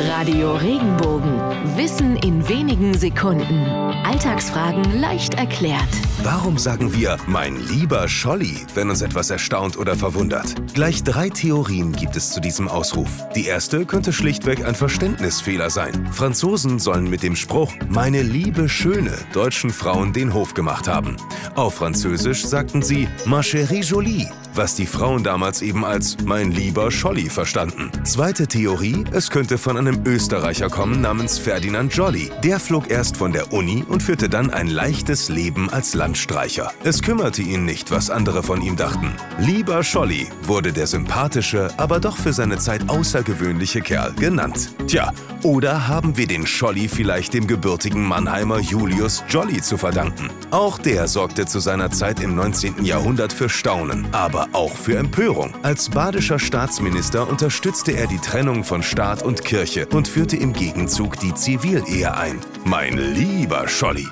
Radio Regenbogen. Wissen in wenigen Sekunden. Alltagsfragen leicht erklärt. Warum sagen wir mein lieber Scholli, wenn uns etwas erstaunt oder verwundert? Gleich drei Theorien gibt es zu diesem Ausruf. Die erste könnte schlichtweg ein Verständnisfehler sein. Franzosen sollen mit dem Spruch meine liebe Schöne deutschen Frauen den Hof gemacht haben. Auf Französisch sagten sie ma chérie jolie was die Frauen damals eben als mein lieber Scholli verstanden. Zweite Theorie, es könnte von einem Österreicher kommen namens Ferdinand Jolly. Der flog erst von der Uni und führte dann ein leichtes Leben als Landstreicher. Es kümmerte ihn nicht, was andere von ihm dachten. Lieber Scholli wurde der sympathische, aber doch für seine Zeit außergewöhnliche Kerl genannt. Tja, oder haben wir den Scholli vielleicht dem gebürtigen Mannheimer Julius Jolly zu verdanken? Auch der sorgte zu seiner Zeit im 19. Jahrhundert für Staunen, aber auch für Empörung. Als badischer Staatsminister unterstützte er die Trennung von Staat und Kirche und führte im Gegenzug die Zivilehe ein. Mein lieber Scholli.